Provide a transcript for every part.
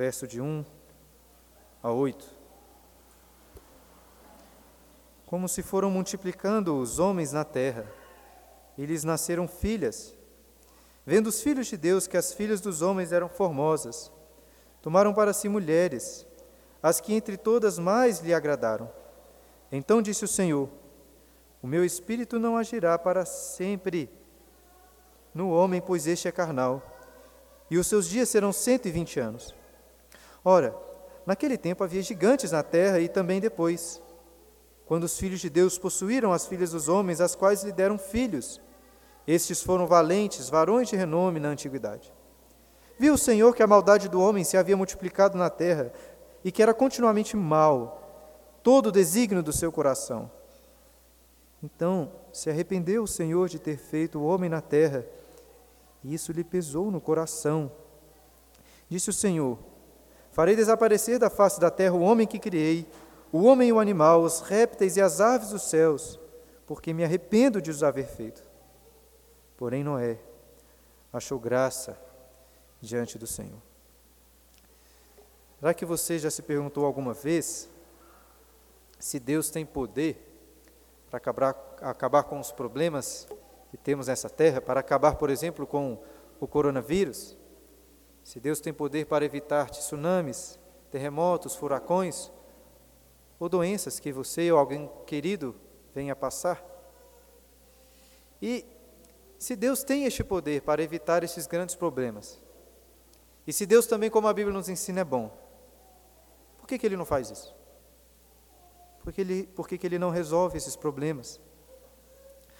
verso de 1 a 8. Como se foram multiplicando os homens na terra, e lhes nasceram filhas. Vendo os filhos de Deus que as filhas dos homens eram formosas, tomaram para si mulheres, as que entre todas mais lhe agradaram. Então disse o Senhor: O meu espírito não agirá para sempre no homem, pois este é carnal, e os seus dias serão cento e vinte anos. Ora, naquele tempo havia gigantes na terra e também depois, quando os filhos de Deus possuíram as filhas dos homens, as quais lhe deram filhos. Estes foram valentes, varões de renome na antiguidade. Viu o Senhor que a maldade do homem se havia multiplicado na terra e que era continuamente mal, todo o desígnio do seu coração. Então se arrependeu o Senhor de ter feito o homem na terra e isso lhe pesou no coração. Disse o Senhor: Farei desaparecer da face da terra o homem que criei, o homem e o animal, os répteis e as aves dos céus, porque me arrependo de os haver feito. Porém, Noé achou graça diante do Senhor. Será que você já se perguntou alguma vez se Deus tem poder para acabar, acabar com os problemas que temos nessa terra, para acabar, por exemplo, com o coronavírus, se Deus tem poder para evitar tsunamis, terremotos, furacões ou doenças que você ou alguém querido venha passar. E se Deus tem este poder para evitar esses grandes problemas, e se Deus também, como a Bíblia nos ensina, é bom, por que, que Ele não faz isso? Por que Ele, por que, que ele não resolve esses problemas?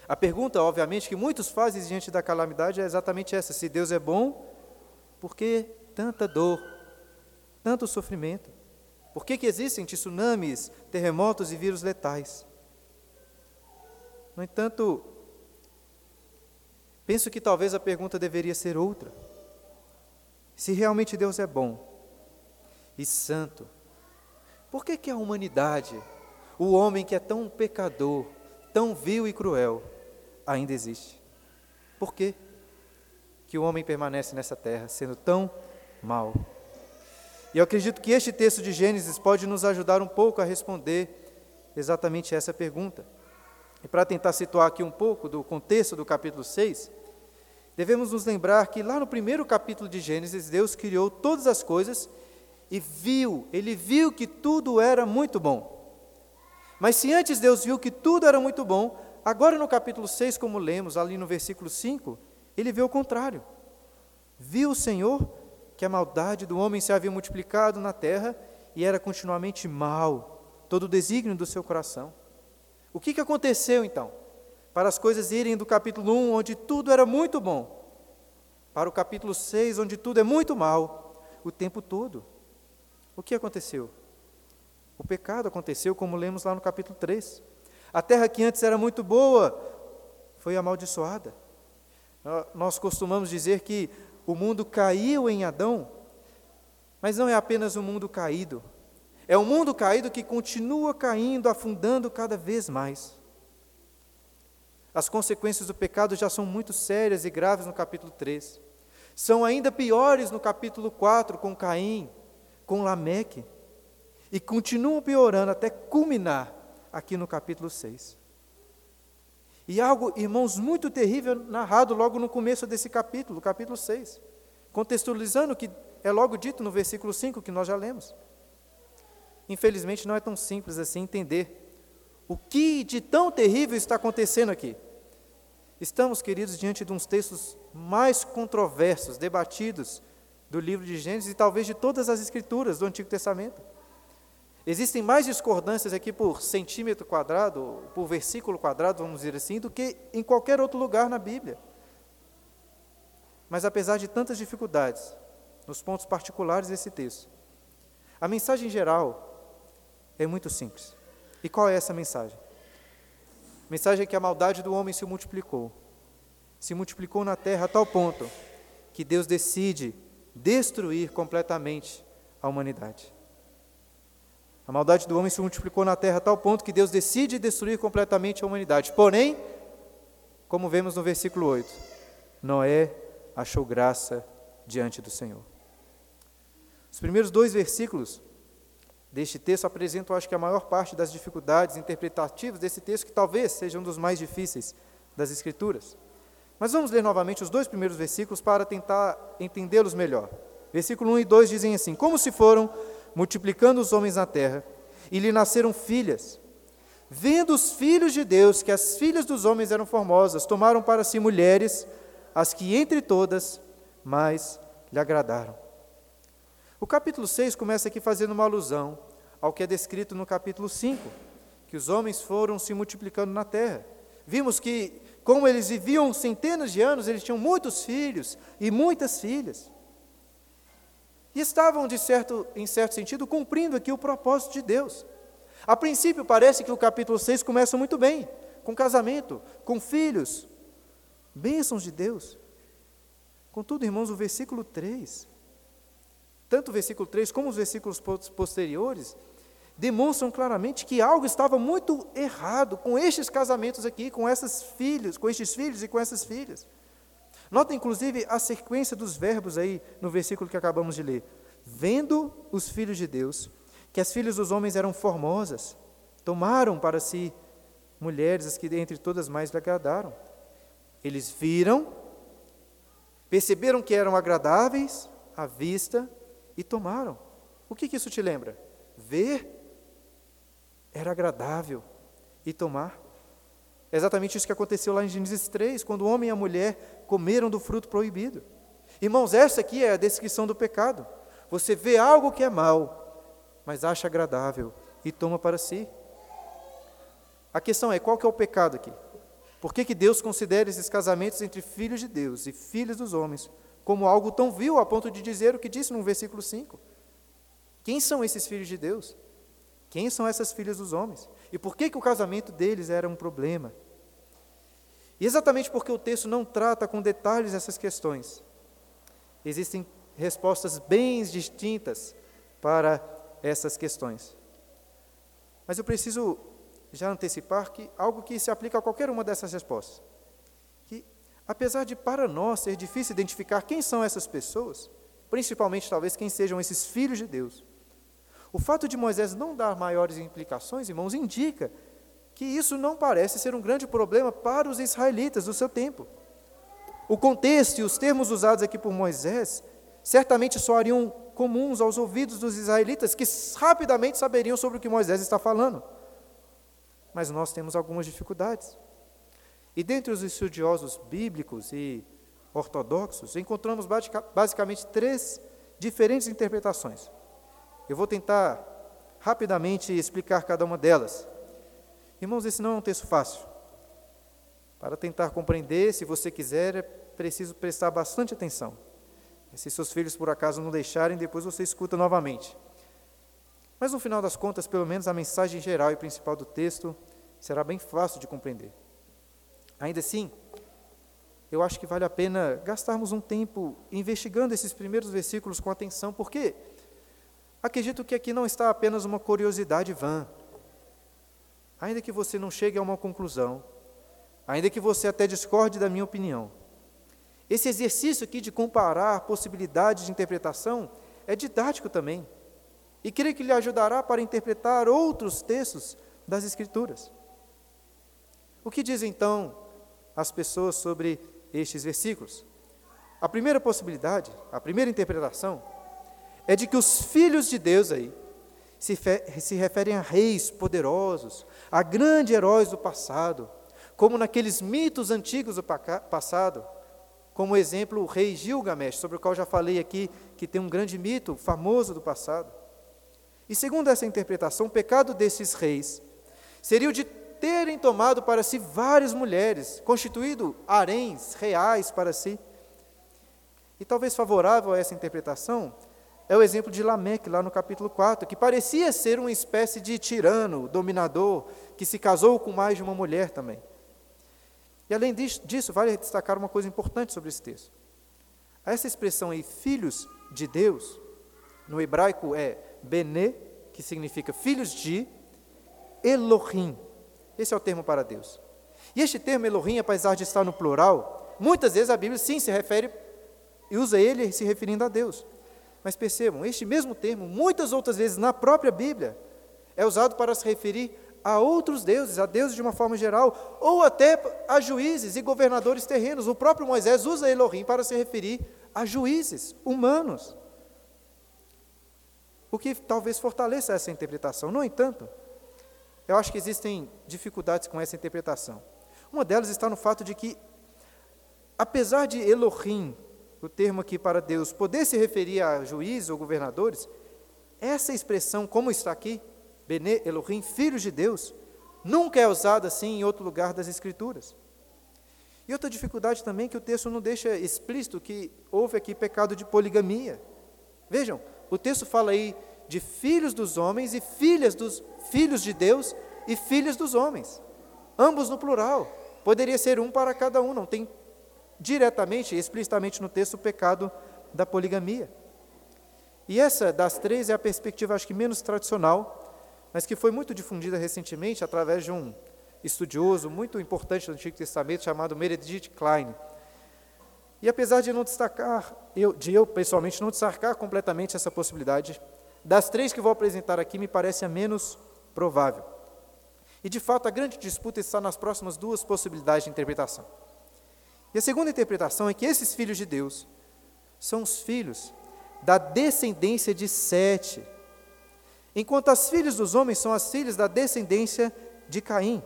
A pergunta, obviamente, que muitos fazem diante da calamidade é exatamente essa: se Deus é bom, por que tanta dor, tanto sofrimento? Por que, que existem tsunamis, terremotos e vírus letais? No entanto, penso que talvez a pergunta deveria ser outra. Se realmente Deus é bom e santo, por que, que a humanidade, o homem que é tão pecador, tão vil e cruel, ainda existe. Por quê? Que o homem permanece nessa terra sendo tão mal. E eu acredito que este texto de Gênesis pode nos ajudar um pouco a responder exatamente essa pergunta. E para tentar situar aqui um pouco do contexto do capítulo 6, devemos nos lembrar que lá no primeiro capítulo de Gênesis, Deus criou todas as coisas e viu, ele viu que tudo era muito bom. Mas se antes Deus viu que tudo era muito bom, Agora, no capítulo 6, como lemos ali no versículo 5, ele vê o contrário. Viu o Senhor que a maldade do homem se havia multiplicado na terra e era continuamente mal, todo o desígnio do seu coração. O que, que aconteceu então? Para as coisas irem do capítulo 1, onde tudo era muito bom, para o capítulo 6, onde tudo é muito mal, o tempo todo. O que aconteceu? O pecado aconteceu, como lemos lá no capítulo 3. A terra que antes era muito boa foi amaldiçoada. Nós costumamos dizer que o mundo caiu em Adão, mas não é apenas o um mundo caído, é o um mundo caído que continua caindo, afundando cada vez mais. As consequências do pecado já são muito sérias e graves no capítulo 3. São ainda piores no capítulo 4, com Caim, com Lameque. E continuam piorando até culminar aqui no capítulo 6. E algo, irmãos, muito terrível narrado logo no começo desse capítulo, capítulo 6, contextualizando o que é logo dito no versículo 5 que nós já lemos. Infelizmente não é tão simples assim entender o que de tão terrível está acontecendo aqui. Estamos, queridos, diante de uns textos mais controversos, debatidos do livro de Gênesis e talvez de todas as escrituras do Antigo Testamento. Existem mais discordâncias aqui por centímetro quadrado, por versículo quadrado, vamos dizer assim, do que em qualquer outro lugar na Bíblia. Mas apesar de tantas dificuldades, nos pontos particulares desse texto, a mensagem geral é muito simples. E qual é essa mensagem? A mensagem é que a maldade do homem se multiplicou. Se multiplicou na terra a tal ponto que Deus decide destruir completamente a humanidade. A maldade do homem se multiplicou na terra a tal ponto que Deus decide destruir completamente a humanidade. Porém, como vemos no versículo 8, Noé achou graça diante do Senhor. Os primeiros dois versículos deste texto apresentam, acho que, a maior parte das dificuldades interpretativas desse texto, que talvez seja um dos mais difíceis das Escrituras. Mas vamos ler novamente os dois primeiros versículos para tentar entendê-los melhor. Versículo 1 e 2 dizem assim: Como se foram multiplicando os homens na terra, e lhe nasceram filhas. Vendo os filhos de Deus que as filhas dos homens eram formosas, tomaram para si mulheres, as que entre todas mais lhe agradaram. O capítulo 6 começa aqui fazendo uma alusão ao que é descrito no capítulo 5, que os homens foram se multiplicando na terra. Vimos que, como eles viviam centenas de anos, eles tinham muitos filhos e muitas filhas. E estavam, de certo, em certo sentido, cumprindo aqui o propósito de Deus. A princípio, parece que o capítulo 6 começa muito bem, com casamento, com filhos, bênçãos de Deus. Contudo, irmãos, o versículo 3, tanto o versículo 3 como os versículos posteriores, demonstram claramente que algo estava muito errado com estes casamentos aqui, com esses filhos, com estes filhos e com essas filhas. Nota inclusive a sequência dos verbos aí no versículo que acabamos de ler. Vendo os filhos de Deus, que as filhas dos homens eram formosas, tomaram para si mulheres as que dentre todas mais lhe agradaram. Eles viram, perceberam que eram agradáveis à vista e tomaram. O que, que isso te lembra? Ver era agradável e tomar. É exatamente isso que aconteceu lá em Gênesis 3, quando o homem e a mulher comeram do fruto proibido. Irmãos, essa aqui é a descrição do pecado. Você vê algo que é mal, mas acha agradável e toma para si. A questão é, qual que é o pecado aqui? Por que, que Deus considera esses casamentos entre filhos de Deus e filhos dos homens como algo tão vil a ponto de dizer o que disse no versículo 5? Quem são esses filhos de Deus? Quem são essas filhas dos homens? E por que, que o casamento deles era um problema? E exatamente porque o texto não trata com detalhes essas questões, existem respostas bem distintas para essas questões. Mas eu preciso já antecipar que algo que se aplica a qualquer uma dessas respostas. Que, apesar de para nós ser difícil identificar quem são essas pessoas, principalmente talvez quem sejam esses filhos de Deus, o fato de Moisés não dar maiores implicações, irmãos, indica que isso não parece ser um grande problema para os israelitas do seu tempo. O contexto e os termos usados aqui por Moisés certamente soariam comuns aos ouvidos dos israelitas, que rapidamente saberiam sobre o que Moisés está falando. Mas nós temos algumas dificuldades. E dentre os estudiosos bíblicos e ortodoxos, encontramos basicamente três diferentes interpretações. Eu vou tentar rapidamente explicar cada uma delas. Irmãos, esse não é um texto fácil. Para tentar compreender, se você quiser, é preciso prestar bastante atenção. E se seus filhos por acaso não deixarem, depois você escuta novamente. Mas no final das contas, pelo menos a mensagem geral e principal do texto será bem fácil de compreender. Ainda assim, eu acho que vale a pena gastarmos um tempo investigando esses primeiros versículos com atenção, porque Acredito que aqui não está apenas uma curiosidade vã. Ainda que você não chegue a uma conclusão, ainda que você até discorde da minha opinião, esse exercício aqui de comparar possibilidades de interpretação é didático também. E creio que lhe ajudará para interpretar outros textos das Escrituras. O que dizem então as pessoas sobre estes versículos? A primeira possibilidade, a primeira interpretação, é de que os filhos de Deus aí se, se referem a reis poderosos, a grandes heróis do passado, como naqueles mitos antigos do passado, como exemplo o rei Gilgamesh, sobre o qual já falei aqui, que tem um grande mito famoso do passado. E segundo essa interpretação, o pecado desses reis seria o de terem tomado para si várias mulheres, constituído haréns reais para si. E talvez favorável a essa interpretação, é o exemplo de Lameque, lá no capítulo 4, que parecia ser uma espécie de tirano, dominador, que se casou com mais de uma mulher também. E além disso, vale destacar uma coisa importante sobre esse texto. Essa expressão aí, filhos de Deus, no hebraico é Bene, que significa filhos de Elohim. Esse é o termo para Deus. E este termo Elohim, apesar de estar no plural, muitas vezes a Bíblia sim se refere e usa ele se referindo a Deus. Mas percebam, este mesmo termo, muitas outras vezes na própria Bíblia, é usado para se referir a outros deuses, a deuses de uma forma geral, ou até a juízes e governadores terrenos. O próprio Moisés usa Elohim para se referir a juízes humanos. O que talvez fortaleça essa interpretação. No entanto, eu acho que existem dificuldades com essa interpretação. Uma delas está no fato de que, apesar de Elohim, o termo aqui para Deus, poder se referir a juízes ou governadores, essa expressão, como está aqui, Bene Elohim, filhos de Deus, nunca é usada assim em outro lugar das Escrituras. E outra dificuldade também é que o texto não deixa explícito que houve aqui pecado de poligamia. Vejam, o texto fala aí de filhos dos homens e filhas dos filhos de Deus e filhas dos homens, ambos no plural. Poderia ser um para cada um, não tem diretamente, explicitamente no texto, o pecado da poligamia. E essa das três é a perspectiva, acho que menos tradicional, mas que foi muito difundida recentemente através de um estudioso muito importante do Antigo Testamento chamado Meredith Klein. E apesar de não destacar, eu, de eu pessoalmente não destacar completamente essa possibilidade, das três que vou apresentar aqui me parece a menos provável. E de fato a grande disputa está nas próximas duas possibilidades de interpretação. E a segunda interpretação é que esses filhos de Deus são os filhos da descendência de Sete, enquanto as filhas dos homens são as filhas da descendência de Caim.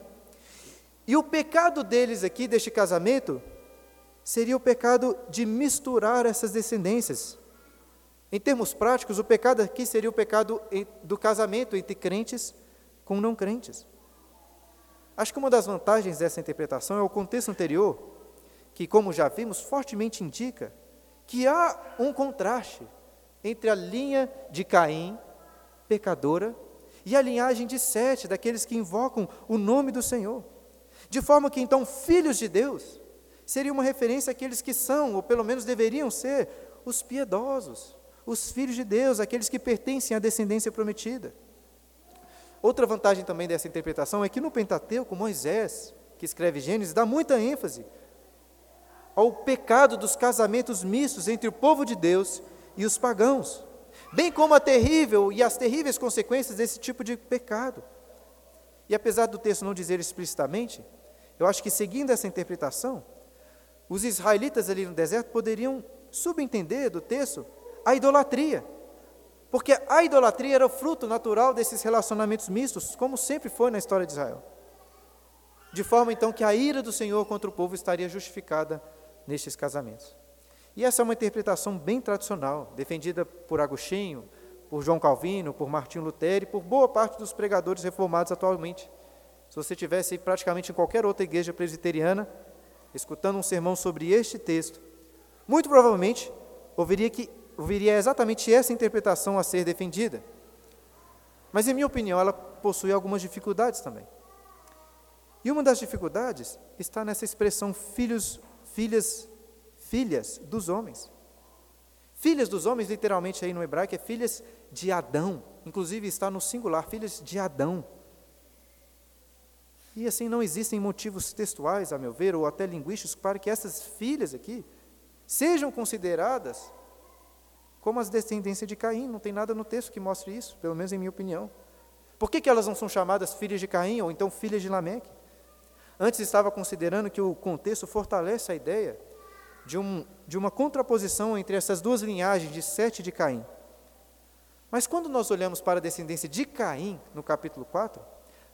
E o pecado deles aqui, deste casamento, seria o pecado de misturar essas descendências. Em termos práticos, o pecado aqui seria o pecado do casamento entre crentes com não crentes. Acho que uma das vantagens dessa interpretação é o contexto anterior, que, como já vimos, fortemente indica que há um contraste entre a linha de Caim pecadora, e a linhagem de Sete, daqueles que invocam o nome do Senhor. De forma que então filhos de Deus seria uma referência àqueles que são, ou pelo menos deveriam ser, os piedosos, os filhos de Deus, aqueles que pertencem à descendência prometida. Outra vantagem também dessa interpretação é que no Pentateuco, Moisés, que escreve Gênesis, dá muita ênfase ao pecado dos casamentos mistos entre o povo de Deus e os pagãos bem como a terrível e as terríveis consequências desse tipo de pecado. E apesar do texto não dizer explicitamente, eu acho que seguindo essa interpretação, os israelitas ali no deserto poderiam subentender do texto a idolatria. Porque a idolatria era o fruto natural desses relacionamentos mistos, como sempre foi na história de Israel. De forma então que a ira do Senhor contra o povo estaria justificada nestes casamentos. E essa é uma interpretação bem tradicional, defendida por Agostinho, por João Calvino, por Martinho Lutero e por boa parte dos pregadores reformados atualmente. Se você tivesse praticamente em qualquer outra igreja presbiteriana, escutando um sermão sobre este texto, muito provavelmente ouviria, que, ouviria exatamente essa interpretação a ser defendida. Mas, em minha opinião, ela possui algumas dificuldades também. E uma das dificuldades está nessa expressão filhos, filhas filhas dos homens. Filhas dos homens, literalmente aí no hebraico, é filhas de Adão. Inclusive está no singular, filhas de Adão. E assim não existem motivos textuais, a meu ver, ou até linguísticos, para que essas filhas aqui sejam consideradas como as descendências de Caim. Não tem nada no texto que mostre isso, pelo menos em minha opinião. Por que, que elas não são chamadas filhas de Caim ou então filhas de Lameque? Antes estava considerando que o contexto fortalece a ideia de, um, de uma contraposição entre essas duas linhagens de Sete e de Caim. Mas quando nós olhamos para a descendência de Caim, no capítulo 4,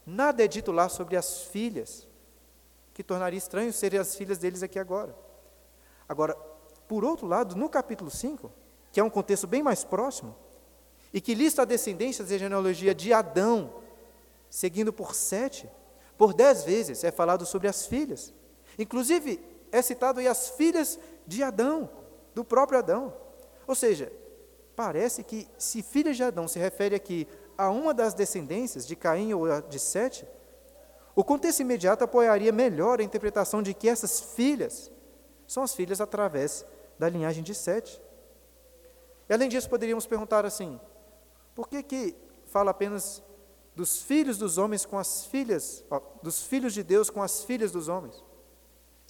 nada é dito lá sobre as filhas, que tornaria estranho serem as filhas deles aqui agora. Agora, por outro lado, no capítulo 5, que é um contexto bem mais próximo, e que lista a descendência e a genealogia de Adão, seguindo por sete, por dez vezes é falado sobre as filhas. Inclusive, é citado aí as filhas de Adão, do próprio Adão. Ou seja, parece que se filhas de Adão se refere aqui a uma das descendências de Caim ou de Sete, o contexto imediato apoiaria melhor a interpretação de que essas filhas são as filhas através da linhagem de Sete. E além disso, poderíamos perguntar assim: por que que fala apenas dos filhos dos homens com as filhas, dos filhos de Deus com as filhas dos homens?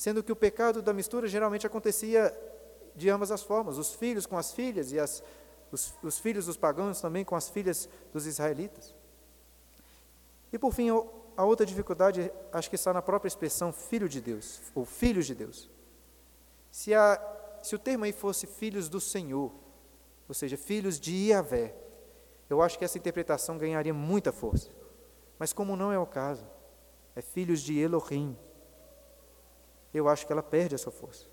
sendo que o pecado da mistura geralmente acontecia de ambas as formas, os filhos com as filhas e as os, os filhos dos pagãos também com as filhas dos israelitas. E por fim, a outra dificuldade, acho que está na própria expressão filho de Deus, ou filhos de Deus. Se, a, se o termo aí fosse filhos do Senhor, ou seja, filhos de Iavé, eu acho que essa interpretação ganharia muita força. Mas como não é o caso, é filhos de Elohim, eu acho que ela perde a sua força.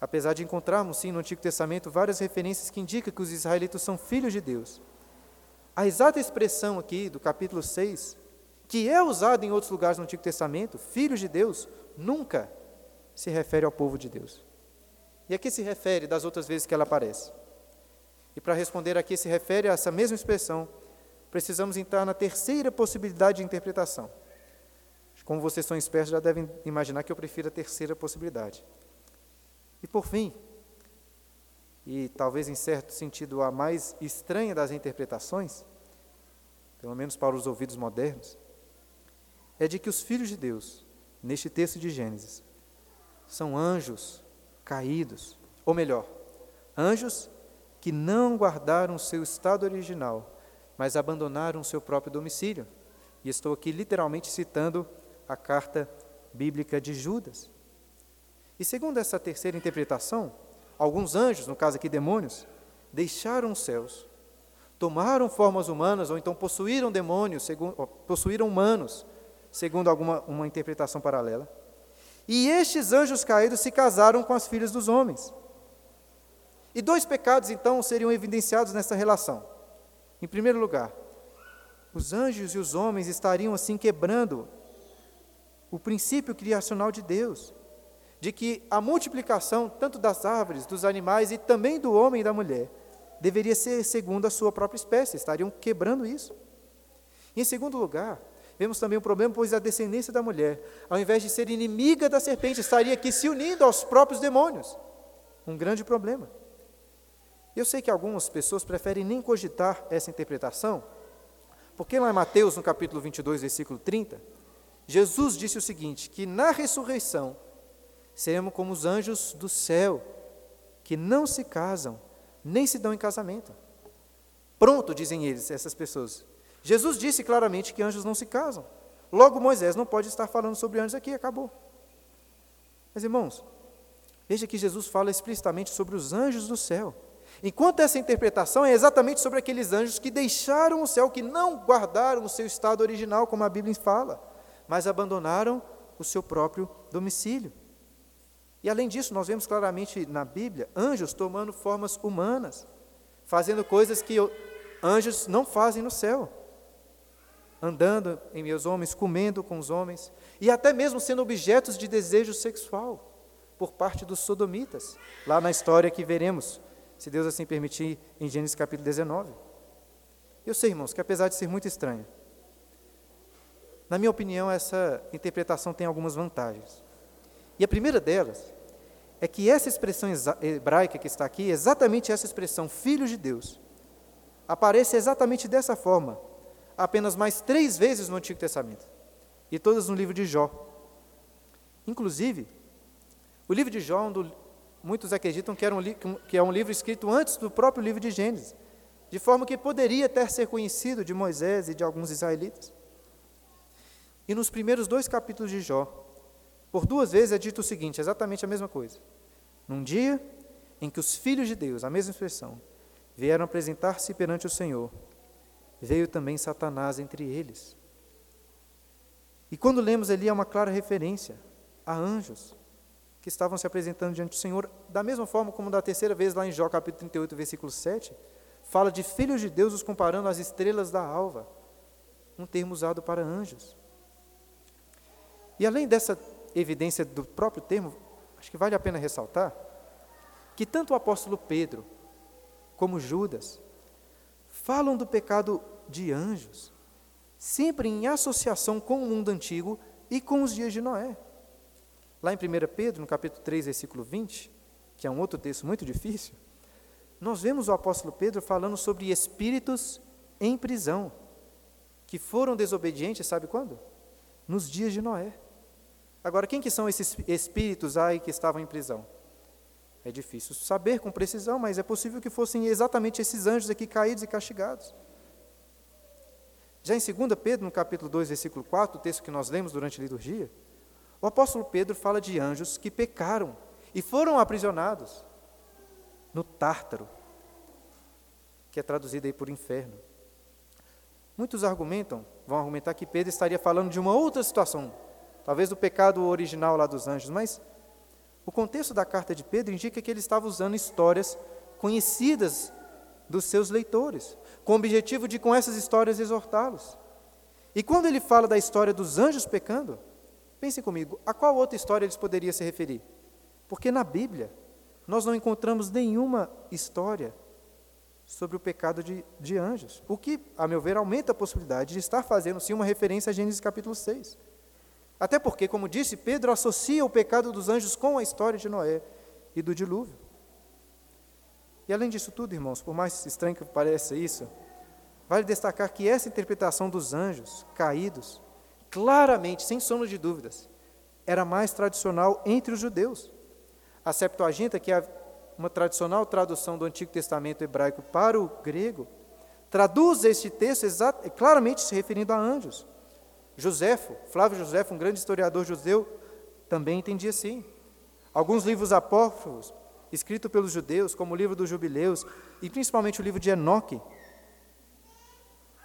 Apesar de encontrarmos, sim, no Antigo Testamento várias referências que indicam que os israelitas são filhos de Deus, a exata expressão aqui do capítulo 6, que é usada em outros lugares no Antigo Testamento, filhos de Deus, nunca se refere ao povo de Deus. E a que se refere das outras vezes que ela aparece? E para responder a que se refere a essa mesma expressão, precisamos entrar na terceira possibilidade de interpretação. Como vocês são espertos, já devem imaginar que eu prefiro a terceira possibilidade. E por fim, e talvez em certo sentido a mais estranha das interpretações, pelo menos para os ouvidos modernos, é de que os filhos de Deus, neste texto de Gênesis, são anjos caídos, ou melhor, anjos que não guardaram seu estado original, mas abandonaram seu próprio domicílio. E estou aqui literalmente citando a carta bíblica de Judas. E segundo essa terceira interpretação, alguns anjos, no caso aqui demônios, deixaram os céus, tomaram formas humanas ou então possuíram demônios, segundo, possuíram humanos, segundo alguma uma interpretação paralela. E estes anjos caídos se casaram com as filhas dos homens. E dois pecados então seriam evidenciados nessa relação. Em primeiro lugar, os anjos e os homens estariam assim quebrando o princípio criacional de Deus de que a multiplicação, tanto das árvores, dos animais e também do homem e da mulher, deveria ser segundo a sua própria espécie, estariam quebrando isso. Em segundo lugar, vemos também um problema, pois a descendência da mulher, ao invés de ser inimiga da serpente, estaria aqui se unindo aos próprios demônios. Um grande problema. Eu sei que algumas pessoas preferem nem cogitar essa interpretação, porque lá em Mateus, no capítulo 22, versículo 30, Jesus disse o seguinte: que na ressurreição, seremos como os anjos do céu, que não se casam, nem se dão em casamento. Pronto, dizem eles, essas pessoas. Jesus disse claramente que anjos não se casam. Logo, Moisés não pode estar falando sobre anjos aqui, acabou. Mas, irmãos, veja que Jesus fala explicitamente sobre os anjos do céu. Enquanto essa interpretação é exatamente sobre aqueles anjos que deixaram o céu, que não guardaram o seu estado original, como a Bíblia fala, mas abandonaram o seu próprio domicílio. E além disso, nós vemos claramente na Bíblia anjos tomando formas humanas, fazendo coisas que anjos não fazem no céu. Andando em meus homens, comendo com os homens, e até mesmo sendo objetos de desejo sexual por parte dos sodomitas, lá na história que veremos, se Deus assim permitir, em Gênesis capítulo 19. Eu sei, irmãos, que apesar de ser muito estranho, na minha opinião, essa interpretação tem algumas vantagens. E a primeira delas é que essa expressão hebraica que está aqui, exatamente essa expressão, filhos de Deus, aparece exatamente dessa forma, apenas mais três vezes no Antigo Testamento, e todas no livro de Jó. Inclusive, o livro de Jó, muitos acreditam que, era um, que é um livro escrito antes do próprio livro de Gênesis, de forma que poderia até ser conhecido de Moisés e de alguns israelitas. E nos primeiros dois capítulos de Jó, por duas vezes é dito o seguinte, exatamente a mesma coisa. Num dia em que os filhos de Deus, a mesma expressão, vieram apresentar-se perante o Senhor, veio também Satanás entre eles. E quando lemos ali, é uma clara referência a anjos que estavam se apresentando diante do Senhor, da mesma forma como da terceira vez lá em Jó capítulo 38, versículo 7, fala de filhos de Deus os comparando às estrelas da alva, um termo usado para anjos. E além dessa evidência do próprio termo, acho que vale a pena ressaltar que tanto o apóstolo Pedro como Judas falam do pecado de anjos, sempre em associação com o mundo antigo e com os dias de Noé. Lá em 1 Pedro, no capítulo 3, versículo 20, que é um outro texto muito difícil, nós vemos o apóstolo Pedro falando sobre espíritos em prisão, que foram desobedientes, sabe quando? Nos dias de Noé. Agora, quem que são esses espíritos aí que estavam em prisão? É difícil saber com precisão, mas é possível que fossem exatamente esses anjos aqui caídos e castigados. Já em 2 Pedro, no capítulo 2, versículo 4, o texto que nós lemos durante a liturgia, o apóstolo Pedro fala de anjos que pecaram e foram aprisionados no Tártaro, que é traduzido aí por inferno. Muitos argumentam, vão argumentar que Pedro estaria falando de uma outra situação, talvez do pecado original lá dos anjos, mas o contexto da carta de Pedro indica que ele estava usando histórias conhecidas dos seus leitores, com o objetivo de, com essas histórias, exortá-los. E quando ele fala da história dos anjos pecando, pensem comigo, a qual outra história eles poderiam se referir? Porque na Bíblia, nós não encontramos nenhuma história sobre o pecado de, de anjos, o que, a meu ver, aumenta a possibilidade de estar fazendo sim uma referência a Gênesis capítulo 6. Até porque, como disse, Pedro associa o pecado dos anjos com a história de Noé e do dilúvio. E além disso tudo, irmãos, por mais estranho que pareça isso, vale destacar que essa interpretação dos anjos caídos, claramente, sem sombra de dúvidas, era mais tradicional entre os judeus. A Septuaginta, que é uma tradicional tradução do Antigo Testamento hebraico para o grego, traduz este texto claramente se referindo a anjos. Joséfo, Flávio Joséfo, um grande historiador judeu, também entendia assim. Alguns livros apócrifos, escritos pelos judeus, como o livro dos Jubileus e principalmente o livro de Enoque,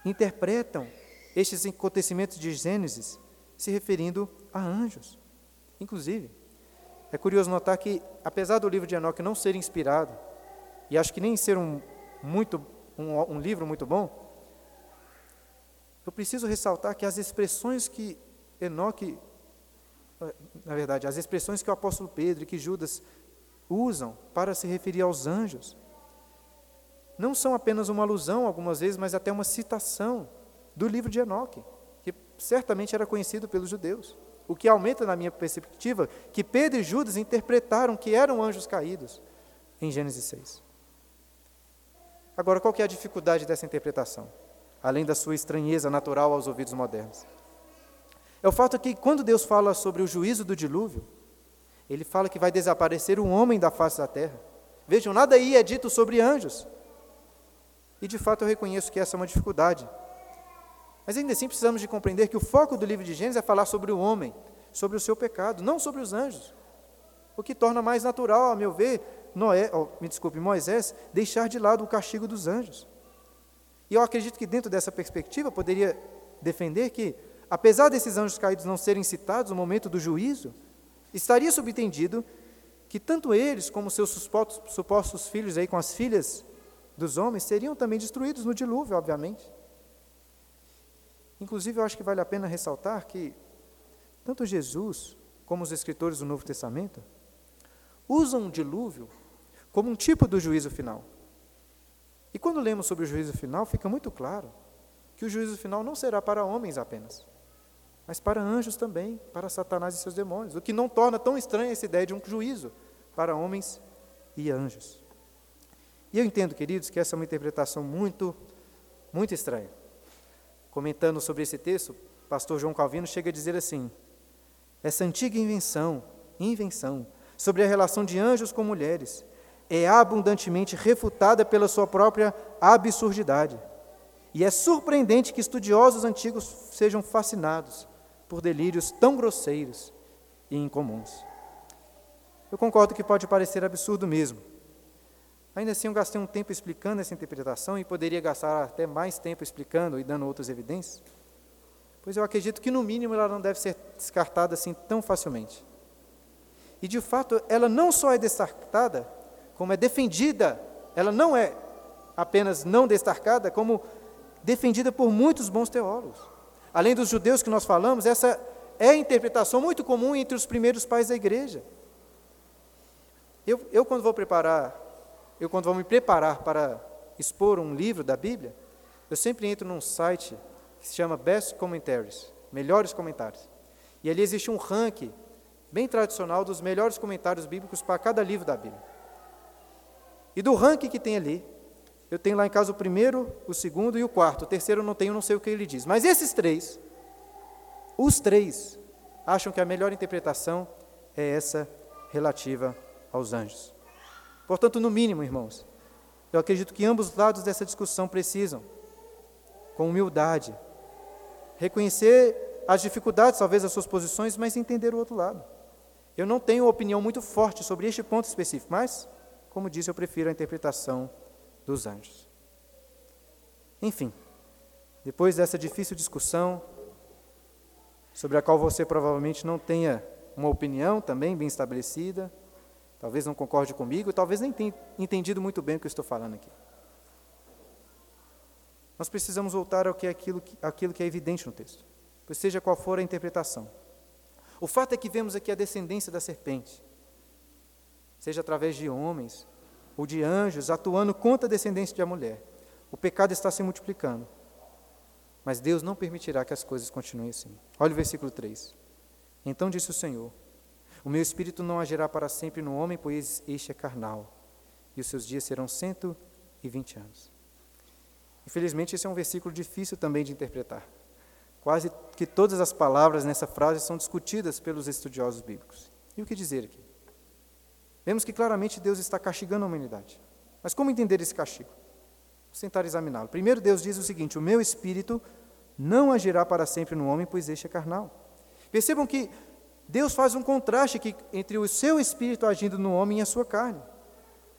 interpretam estes acontecimentos de Gênesis se referindo a anjos. Inclusive, é curioso notar que, apesar do livro de Enoque não ser inspirado, e acho que nem ser um, muito, um, um livro muito bom, eu preciso ressaltar que as expressões que Enoque, na verdade, as expressões que o apóstolo Pedro e que Judas usam para se referir aos anjos, não são apenas uma alusão, algumas vezes, mas até uma citação do livro de Enoque, que certamente era conhecido pelos judeus. O que aumenta, na minha perspectiva, que Pedro e Judas interpretaram que eram anjos caídos em Gênesis 6. Agora, qual é a dificuldade dessa interpretação? além da sua estranheza natural aos ouvidos modernos. É o fato que, quando Deus fala sobre o juízo do dilúvio, ele fala que vai desaparecer um homem da face da terra. Vejam, nada aí é dito sobre anjos. E de fato eu reconheço que essa é uma dificuldade. Mas ainda assim precisamos de compreender que o foco do livro de Gênesis é falar sobre o homem, sobre o seu pecado, não sobre os anjos. O que torna mais natural, a meu ver, Noé, oh, me desculpe, Moisés, deixar de lado o castigo dos anjos. E eu acredito que dentro dessa perspectiva poderia defender que, apesar desses anjos caídos não serem citados no momento do juízo, estaria subentendido que tanto eles como seus supostos, supostos filhos aí com as filhas dos homens seriam também destruídos no dilúvio, obviamente. Inclusive, eu acho que vale a pena ressaltar que tanto Jesus como os escritores do Novo Testamento usam o dilúvio como um tipo do juízo final. E quando lemos sobre o juízo final, fica muito claro que o juízo final não será para homens apenas, mas para anjos também, para Satanás e seus demônios, o que não torna tão estranha essa ideia de um juízo para homens e anjos. E eu entendo, queridos, que essa é uma interpretação muito, muito estranha. Comentando sobre esse texto, pastor João Calvino chega a dizer assim: essa antiga invenção, invenção, sobre a relação de anjos com mulheres, é abundantemente refutada pela sua própria absurdidade. E é surpreendente que estudiosos antigos sejam fascinados por delírios tão grosseiros e incomuns. Eu concordo que pode parecer absurdo mesmo. Ainda assim, eu gastei um tempo explicando essa interpretação e poderia gastar até mais tempo explicando e dando outras evidências, pois eu acredito que, no mínimo, ela não deve ser descartada assim tão facilmente. E, de fato, ela não só é descartada, como é defendida, ela não é apenas não destacada, como defendida por muitos bons teólogos. Além dos judeus que nós falamos, essa é a interpretação muito comum entre os primeiros pais da igreja. Eu, eu quando vou preparar, eu quando vou me preparar para expor um livro da Bíblia, eu sempre entro num site que se chama Best Commentaries, melhores comentários. E ali existe um ranking bem tradicional dos melhores comentários bíblicos para cada livro da Bíblia. E do ranking que tem ali, eu tenho lá em casa o primeiro, o segundo e o quarto. O terceiro eu não tenho, não sei o que ele diz. Mas esses três, os três, acham que a melhor interpretação é essa relativa aos anjos. Portanto, no mínimo, irmãos, eu acredito que ambos os lados dessa discussão precisam, com humildade, reconhecer as dificuldades, talvez, das suas posições, mas entender o outro lado. Eu não tenho uma opinião muito forte sobre este ponto específico, mas, como disse, eu prefiro a interpretação dos anjos. Enfim, depois dessa difícil discussão, sobre a qual você provavelmente não tenha uma opinião também bem estabelecida, talvez não concorde comigo, talvez nem tenha entendido muito bem o que eu estou falando aqui. Nós precisamos voltar ao que é aquilo, aquilo que é evidente no texto, pois seja qual for a interpretação. O fato é que vemos aqui a descendência da serpente, seja através de homens ou de anjos atuando contra a descendência de a mulher. O pecado está se multiplicando. Mas Deus não permitirá que as coisas continuem assim. Olha o versículo 3. Então disse o Senhor: O meu espírito não agirá para sempre no homem, pois este é carnal, e os seus dias serão cento e vinte anos. Infelizmente, esse é um versículo difícil também de interpretar. Quase que todas as palavras nessa frase são discutidas pelos estudiosos bíblicos. E o que dizer aqui? Vemos que claramente Deus está castigando a humanidade. Mas como entender esse castigo? Vamos tentar examiná-lo. Primeiro, Deus diz o seguinte: O meu espírito não agirá para sempre no homem, pois este é carnal. Percebam que Deus faz um contraste aqui entre o seu espírito agindo no homem e a sua carne.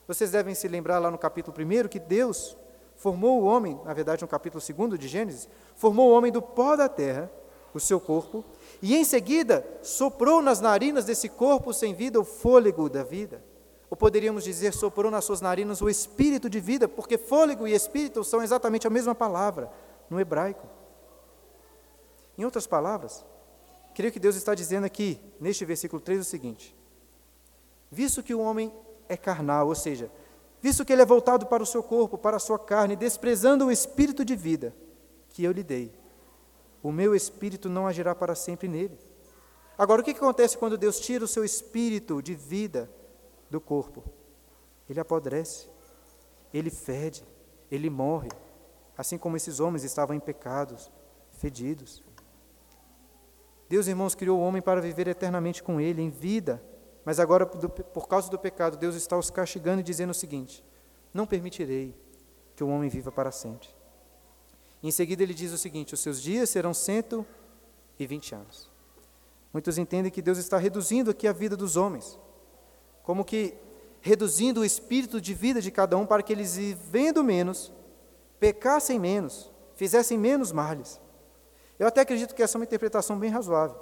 Vocês devem se lembrar lá no capítulo 1 que Deus formou o homem, na verdade no capítulo 2 de Gênesis, formou o homem do pó da terra, o seu corpo, e em seguida soprou nas narinas desse corpo sem vida o fôlego da vida. Ou poderíamos dizer, soprou nas suas narinas o espírito de vida, porque fôlego e espírito são exatamente a mesma palavra no hebraico. Em outras palavras, creio que Deus está dizendo aqui, neste versículo 3, o seguinte: Visto que o homem é carnal, ou seja, visto que ele é voltado para o seu corpo, para a sua carne, desprezando o espírito de vida que eu lhe dei, o meu espírito não agirá para sempre nele. Agora, o que acontece quando Deus tira o seu espírito de vida do corpo? Ele apodrece, ele fede, ele morre, assim como esses homens estavam em pecados, fedidos. Deus, irmãos, criou o homem para viver eternamente com ele, em vida. Mas agora, por causa do pecado, Deus está os castigando e dizendo o seguinte: Não permitirei que o homem viva para sempre. Em seguida, ele diz o seguinte: Os seus dias serão cento e vinte anos. Muitos entendem que Deus está reduzindo aqui a vida dos homens, como que reduzindo o espírito de vida de cada um para que eles, vivendo menos, pecassem menos, fizessem menos males. Eu até acredito que essa é uma interpretação bem razoável.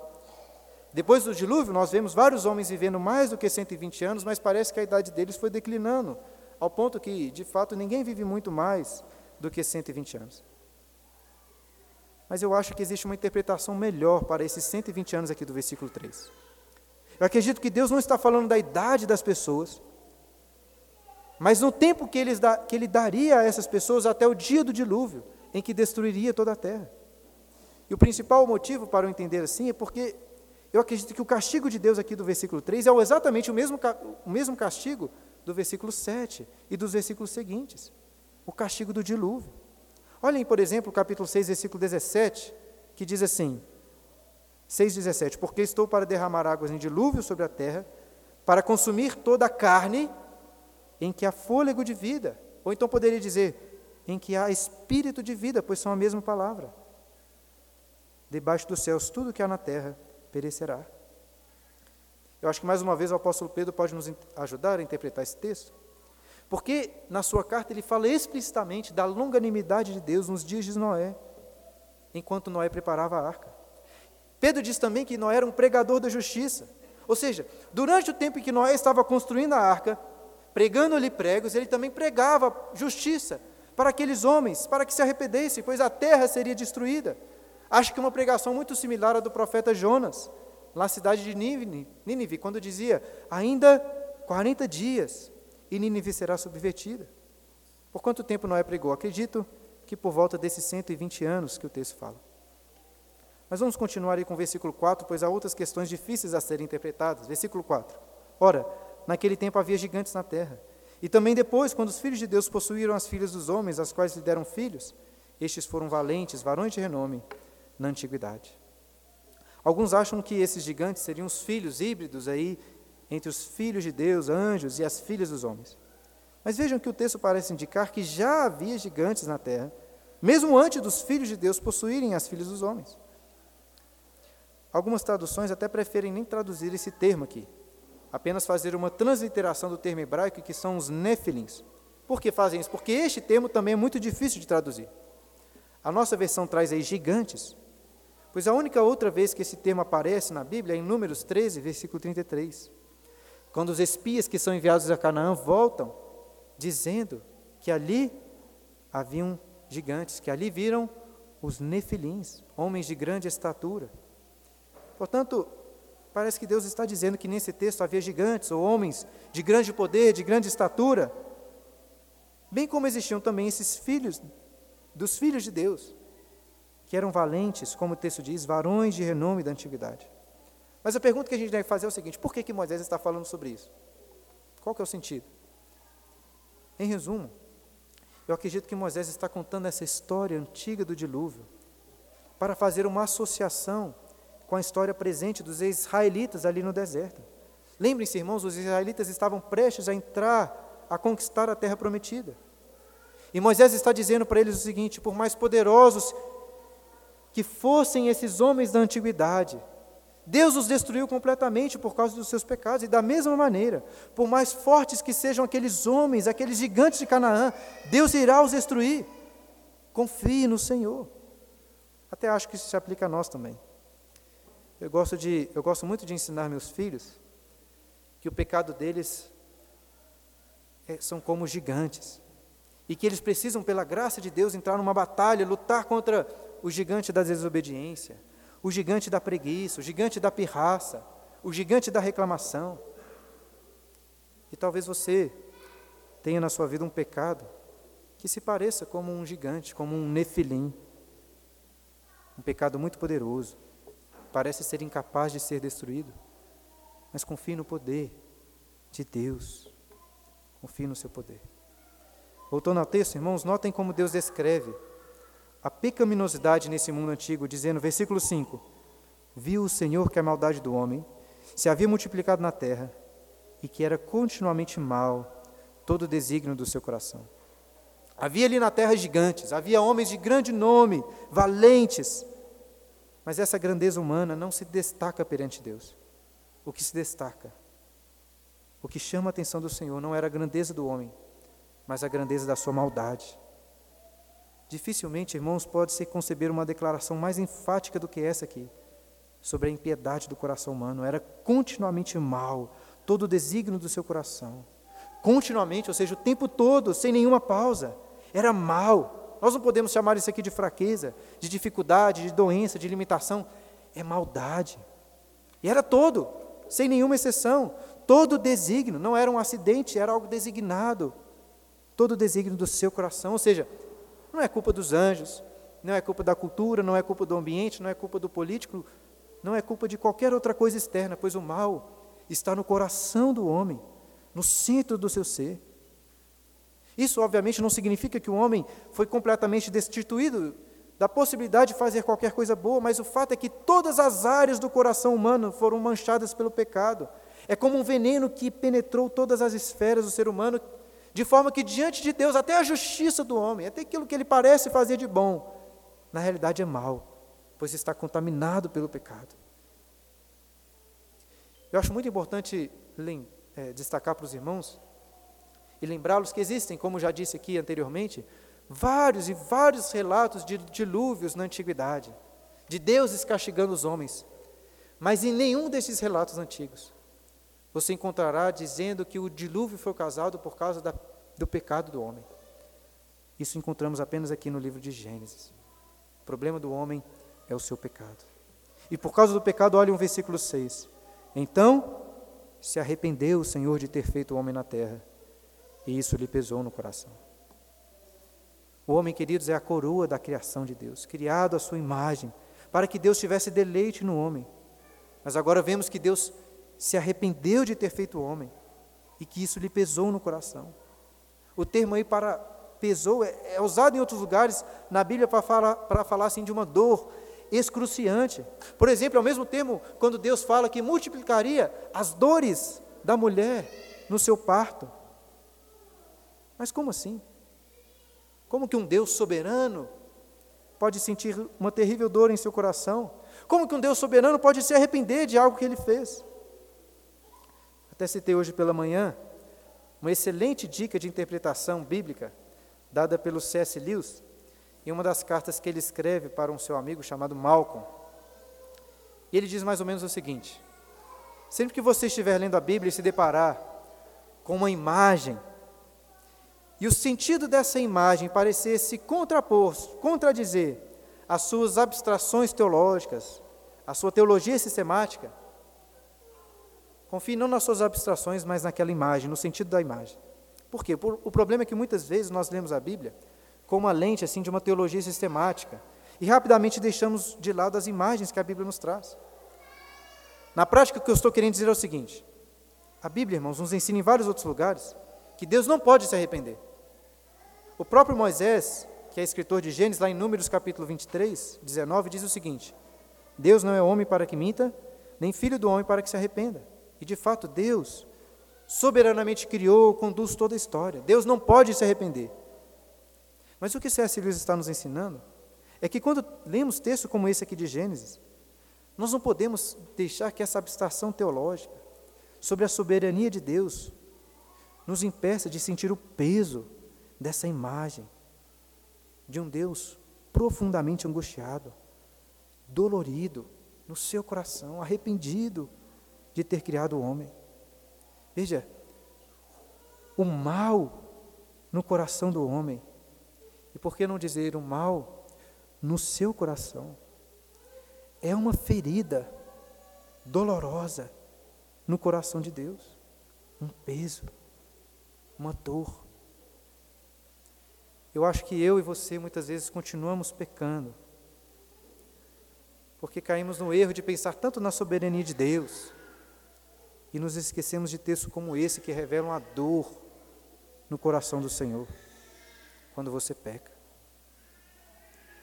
Depois do dilúvio, nós vemos vários homens vivendo mais do que 120 anos, mas parece que a idade deles foi declinando, ao ponto que, de fato, ninguém vive muito mais do que 120 anos. Mas eu acho que existe uma interpretação melhor para esses 120 anos aqui do versículo 3. Eu acredito que Deus não está falando da idade das pessoas, mas no tempo que, que Ele daria a essas pessoas até o dia do dilúvio, em que destruiria toda a terra. E o principal motivo para eu entender assim é porque eu acredito que o castigo de Deus aqui do versículo 3 é exatamente o mesmo, o mesmo castigo do versículo 7 e dos versículos seguintes. O castigo do dilúvio. Olhem, por exemplo, o capítulo 6, versículo 17, que diz assim: 6,17: Porque estou para derramar águas em dilúvio sobre a terra, para consumir toda a carne em que há fôlego de vida. Ou então poderia dizer, em que há espírito de vida, pois são a mesma palavra debaixo dos céus tudo que há na terra perecerá. Eu acho que mais uma vez o apóstolo Pedro pode nos ajudar a interpretar esse texto, porque na sua carta ele fala explicitamente da longanimidade de Deus nos dias de Noé, enquanto Noé preparava a arca. Pedro diz também que Noé era um pregador da justiça, ou seja, durante o tempo em que Noé estava construindo a arca, pregando-lhe pregos, ele também pregava justiça para aqueles homens, para que se arrependessem, pois a terra seria destruída. Acho que uma pregação muito similar à do profeta Jonas, na cidade de Nínive, quando dizia: ainda 40 dias e Nínive será subvertida. Por quanto tempo Noé pregou? Acredito que por volta desses 120 anos que o texto fala. Mas vamos continuar aí com o versículo 4, pois há outras questões difíceis a serem interpretadas. Versículo 4. Ora, naquele tempo havia gigantes na terra. E também depois, quando os filhos de Deus possuíram as filhas dos homens, as quais lhe deram filhos, estes foram valentes, varões de renome, na antiguidade. Alguns acham que esses gigantes seriam os filhos híbridos aí entre os filhos de Deus, anjos e as filhas dos homens. Mas vejam que o texto parece indicar que já havia gigantes na terra, mesmo antes dos filhos de Deus possuírem as filhas dos homens. Algumas traduções até preferem nem traduzir esse termo aqui, apenas fazer uma transliteração do termo hebraico, que são os nefilins. Por que fazem isso? Porque este termo também é muito difícil de traduzir. A nossa versão traz aí gigantes, pois a única outra vez que esse termo aparece na Bíblia é em Números 13, versículo 33. Quando os espias que são enviados a Canaã voltam, dizendo que ali haviam gigantes, que ali viram os nefilins, homens de grande estatura. Portanto, parece que Deus está dizendo que nesse texto havia gigantes ou homens de grande poder, de grande estatura, bem como existiam também esses filhos dos filhos de Deus, que eram valentes, como o texto diz, varões de renome da antiguidade. Mas a pergunta que a gente deve fazer é o seguinte: por que, que Moisés está falando sobre isso? Qual que é o sentido? Em resumo, eu acredito que Moisés está contando essa história antiga do dilúvio para fazer uma associação com a história presente dos israelitas ali no deserto. Lembrem-se, irmãos, os israelitas estavam prestes a entrar, a conquistar a terra prometida. E Moisés está dizendo para eles o seguinte: por mais poderosos que fossem esses homens da antiguidade, Deus os destruiu completamente por causa dos seus pecados, e da mesma maneira, por mais fortes que sejam aqueles homens, aqueles gigantes de Canaã, Deus irá os destruir. Confie no Senhor. Até acho que isso se aplica a nós também. Eu gosto, de, eu gosto muito de ensinar meus filhos que o pecado deles é, são como gigantes. E que eles precisam, pela graça de Deus, entrar numa batalha, lutar contra o gigante da desobediência, o gigante da preguiça, o gigante da pirraça, o gigante da reclamação. E talvez você tenha na sua vida um pecado que se pareça como um gigante, como um nefilim. Um pecado muito poderoso, parece ser incapaz de ser destruído, mas confie no poder de Deus. Confie no seu poder. Voltando ao texto, irmãos, notem como Deus descreve a pecaminosidade nesse mundo antigo, dizendo, versículo 5: Viu o Senhor que a maldade do homem se havia multiplicado na terra e que era continuamente mal todo o desígnio do seu coração. Havia ali na terra gigantes, havia homens de grande nome, valentes, mas essa grandeza humana não se destaca perante Deus. O que se destaca, o que chama a atenção do Senhor não era a grandeza do homem, mas a grandeza da sua maldade. Dificilmente, irmãos, pode-se conceber uma declaração mais enfática do que essa aqui, sobre a impiedade do coração humano. Era continuamente mal, todo o desígnio do seu coração. Continuamente, ou seja, o tempo todo, sem nenhuma pausa. Era mal, nós não podemos chamar isso aqui de fraqueza, de dificuldade, de doença, de limitação. É maldade. E era todo, sem nenhuma exceção. Todo desígnio, não era um acidente, era algo designado. Todo desígnio do seu coração. Ou seja, não é culpa dos anjos, não é culpa da cultura, não é culpa do ambiente, não é culpa do político, não é culpa de qualquer outra coisa externa, pois o mal está no coração do homem, no centro do seu ser. Isso, obviamente, não significa que o homem foi completamente destituído da possibilidade de fazer qualquer coisa boa, mas o fato é que todas as áreas do coração humano foram manchadas pelo pecado. É como um veneno que penetrou todas as esferas do ser humano, de forma que diante de Deus, até a justiça do homem, até aquilo que ele parece fazer de bom, na realidade é mal, pois está contaminado pelo pecado. Eu acho muito importante é, destacar para os irmãos e lembrá-los que existem, como já disse aqui anteriormente, vários e vários relatos de dilúvios na antiguidade, de deuses castigando os homens. Mas em nenhum desses relatos antigos você encontrará dizendo que o dilúvio foi causado por causa da, do pecado do homem. Isso encontramos apenas aqui no livro de Gênesis. O problema do homem é o seu pecado. E por causa do pecado, olha um versículo 6. Então se arrependeu o Senhor de ter feito o homem na terra e isso lhe pesou no coração. O homem, queridos, é a coroa da criação de Deus, criado à sua imagem, para que Deus tivesse deleite no homem. Mas agora vemos que Deus se arrependeu de ter feito homem e que isso lhe pesou no coração. O termo aí para pesou é, é usado em outros lugares na Bíblia para falar, para falar assim de uma dor excruciante. Por exemplo, é o mesmo termo quando Deus fala que multiplicaria as dores da mulher no seu parto. Mas como assim? Como que um Deus soberano pode sentir uma terrível dor em seu coração? Como que um Deus soberano pode se arrepender de algo que ele fez? Até citei hoje pela manhã uma excelente dica de interpretação bíblica dada pelo C.S. Lewis em uma das cartas que ele escreve para um seu amigo chamado Malcolm. E ele diz mais ou menos o seguinte: sempre que você estiver lendo a Bíblia e se deparar com uma imagem, e o sentido dessa imagem parecer se contrapor, contradizer as suas abstrações teológicas, a sua teologia sistemática, confie não nas suas abstrações, mas naquela imagem, no sentido da imagem. Por quê? o problema é que muitas vezes nós lemos a Bíblia com uma lente assim de uma teologia sistemática e rapidamente deixamos de lado as imagens que a Bíblia nos traz. Na prática, o que eu estou querendo dizer é o seguinte: a Bíblia, irmãos, nos ensina em vários outros lugares que Deus não pode se arrepender. O próprio Moisés, que é escritor de Gênesis, lá em Números capítulo 23, 19, diz o seguinte: Deus não é homem para que minta, nem filho do homem para que se arrependa. E de fato, Deus soberanamente criou, conduz toda a história. Deus não pode se arrepender. Mas o que C.S. Lewis está nos ensinando é que quando lemos texto como esse aqui de Gênesis, nós não podemos deixar que essa abstração teológica sobre a soberania de Deus nos impeça de sentir o peso dessa imagem de um Deus profundamente angustiado, dolorido no seu coração, arrependido de ter criado o homem. Veja, o mal no coração do homem e por que não dizer o mal no seu coração? É uma ferida dolorosa no coração de Deus, um peso, uma dor. Eu acho que eu e você muitas vezes continuamos pecando, porque caímos no erro de pensar tanto na soberania de Deus e nos esquecemos de textos como esse que revelam a dor no coração do Senhor quando você peca.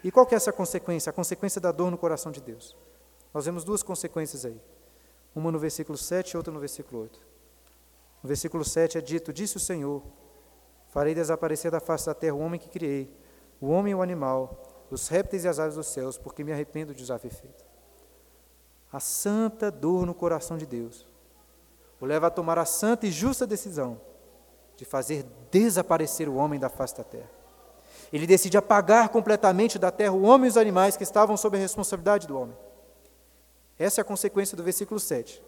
E qual que é essa consequência? A consequência da dor no coração de Deus. Nós vemos duas consequências aí. Uma no versículo 7 e outra no versículo 8. No versículo 7 é dito: Disse o Senhor: Farei desaparecer da face da terra o homem que criei, o homem e o animal, os répteis e as aves dos céus, porque me arrependo de os haver feito. A santa dor no coração de Deus o leva a tomar a santa e justa decisão de fazer desaparecer o homem da face da terra. Ele decide apagar completamente da terra o homem e os animais que estavam sob a responsabilidade do homem. Essa é a consequência do versículo 7.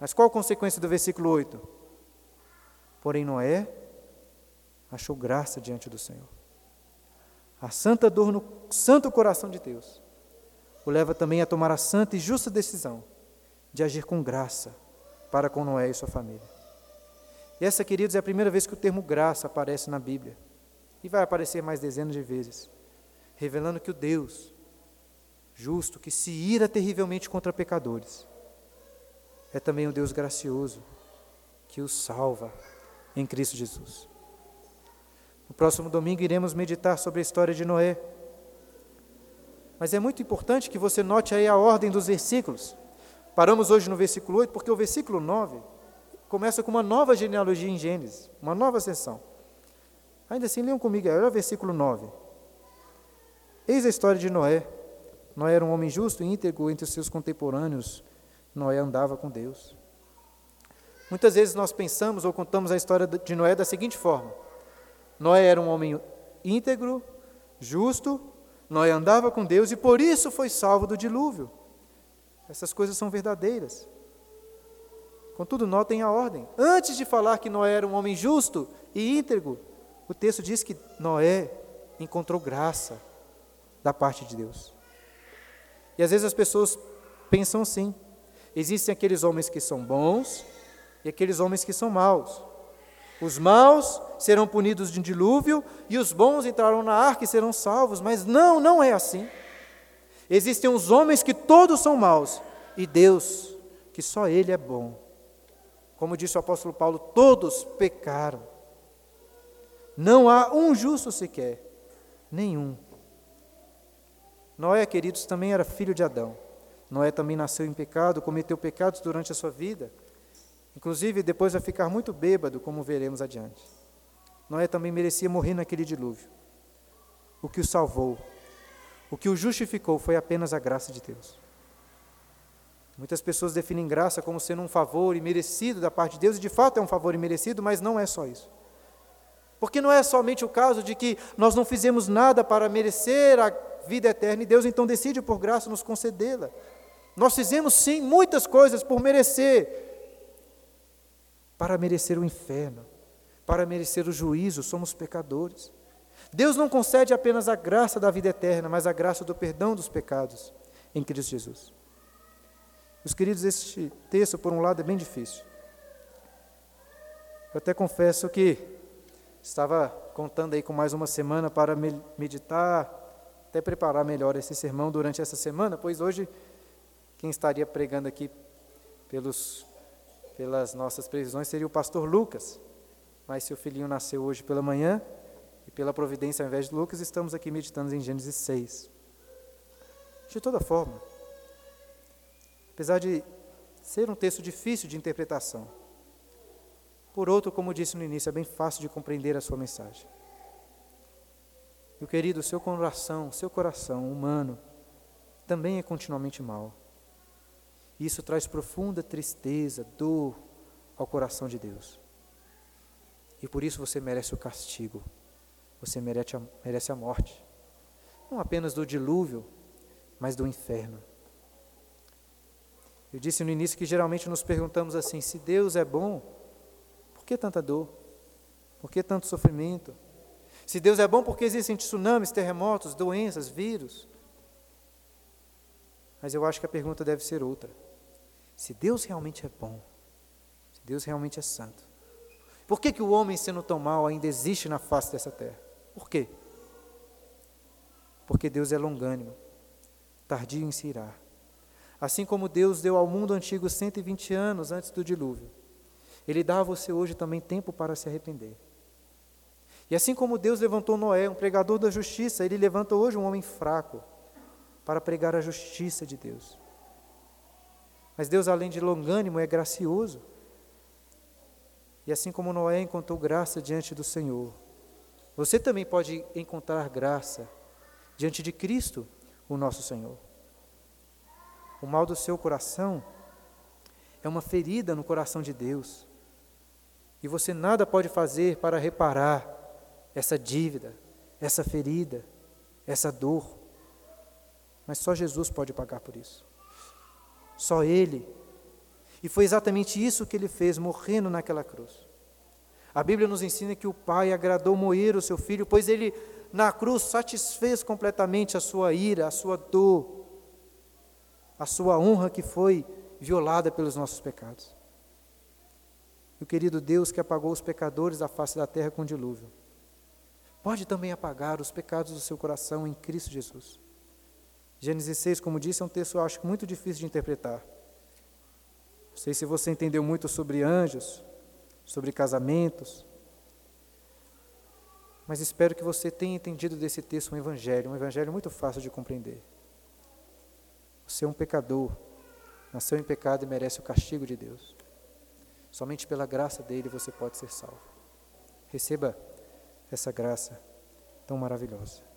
Mas qual a consequência do versículo 8? Porém, Noé achou graça diante do Senhor. A santa dor no santo coração de Deus o leva também a tomar a santa e justa decisão de agir com graça para com Noé e sua família. Essa, queridos, é a primeira vez que o termo graça aparece na Bíblia. E vai aparecer mais dezenas de vezes, revelando que o Deus justo, que se ira terrivelmente contra pecadores, é também o Deus gracioso, que os salva em Cristo Jesus. No próximo domingo iremos meditar sobre a história de Noé. Mas é muito importante que você note aí a ordem dos versículos. Paramos hoje no versículo 8, porque o versículo 9 começa com uma nova genealogia em Gênesis, uma nova sessão. Ainda assim, leiam comigo, olha o versículo 9. Eis a história de Noé. Noé era um homem justo e íntegro entre os seus contemporâneos. Noé andava com Deus. Muitas vezes nós pensamos ou contamos a história de Noé da seguinte forma: Noé era um homem íntegro, justo, Noé andava com Deus e por isso foi salvo do dilúvio. Essas coisas são verdadeiras. Contudo, notem a ordem. Antes de falar que Noé era um homem justo e íntegro, o texto diz que Noé encontrou graça da parte de Deus. E às vezes as pessoas pensam assim: existem aqueles homens que são bons e aqueles homens que são maus. Os maus serão punidos de um dilúvio e os bons entrarão na arca e serão salvos. Mas não, não é assim. Existem os homens que todos são maus e Deus, que só Ele é bom. Como disse o apóstolo Paulo, todos pecaram. Não há um justo sequer, nenhum. Noé, queridos, também era filho de Adão. Noé também nasceu em pecado, cometeu pecados durante a sua vida. Inclusive, depois vai ficar muito bêbado, como veremos adiante. Noé também merecia morrer naquele dilúvio. O que o salvou, o que o justificou foi apenas a graça de Deus. Muitas pessoas definem graça como sendo um favor imerecido da parte de Deus, e de fato é um favor imerecido, mas não é só isso. Porque não é somente o caso de que nós não fizemos nada para merecer a vida eterna e Deus então decide por graça nos concedê-la. Nós fizemos sim muitas coisas por merecer, para merecer o inferno, para merecer o juízo, somos pecadores. Deus não concede apenas a graça da vida eterna, mas a graça do perdão dos pecados em Cristo Jesus. Os queridos, este texto, por um lado, é bem difícil. Eu até confesso que estava contando aí com mais uma semana para meditar, até preparar melhor esse sermão durante essa semana, pois hoje quem estaria pregando aqui pelos, pelas nossas previsões seria o pastor Lucas. Mas seu filhinho nasceu hoje pela manhã, e pela providência ao invés de Lucas, estamos aqui meditando em Gênesis 6. De toda forma, apesar de ser um texto difícil de interpretação, por outro, como disse no início, é bem fácil de compreender a sua mensagem. Meu querido, seu coração, seu coração humano também é continuamente mau. Isso traz profunda tristeza, dor ao coração de Deus. E por isso você merece o castigo. Você merece a, merece a morte. Não apenas do dilúvio, mas do inferno. Eu disse no início que geralmente nos perguntamos assim: se Deus é bom, por que tanta dor? Por que tanto sofrimento? Se Deus é bom, por que existem tsunamis, terremotos, doenças, vírus? Mas eu acho que a pergunta deve ser outra. Se Deus realmente é bom, se Deus realmente é santo, por que, que o homem, sendo tão mal, ainda existe na face dessa terra? Por quê? Porque Deus é longânimo, tardio em se irar. Assim como Deus deu ao mundo antigo 120 anos antes do dilúvio, Ele dá a você hoje também tempo para se arrepender. E assim como Deus levantou Noé, um pregador da justiça, Ele levanta hoje um homem fraco para pregar a justiça de Deus. Mas Deus, além de longânimo, é gracioso. E assim como Noé encontrou graça diante do Senhor, você também pode encontrar graça diante de Cristo, o nosso Senhor. O mal do seu coração é uma ferida no coração de Deus. E você nada pode fazer para reparar essa dívida, essa ferida, essa dor. Mas só Jesus pode pagar por isso. Só Ele. E foi exatamente isso que ele fez, morrendo naquela cruz. A Bíblia nos ensina que o Pai agradou moer o seu filho, pois ele na cruz satisfez completamente a sua ira, a sua dor, a sua honra que foi violada pelos nossos pecados. E o querido Deus que apagou os pecadores da face da terra com dilúvio, pode também apagar os pecados do seu coração em Cristo Jesus. Gênesis 6, como disse, é um texto eu acho muito difícil de interpretar. Não sei se você entendeu muito sobre anjos, sobre casamentos, mas espero que você tenha entendido desse texto um evangelho, um evangelho muito fácil de compreender. Você é um pecador, nasceu em pecado e merece o castigo de Deus. Somente pela graça dele você pode ser salvo. Receba essa graça tão maravilhosa.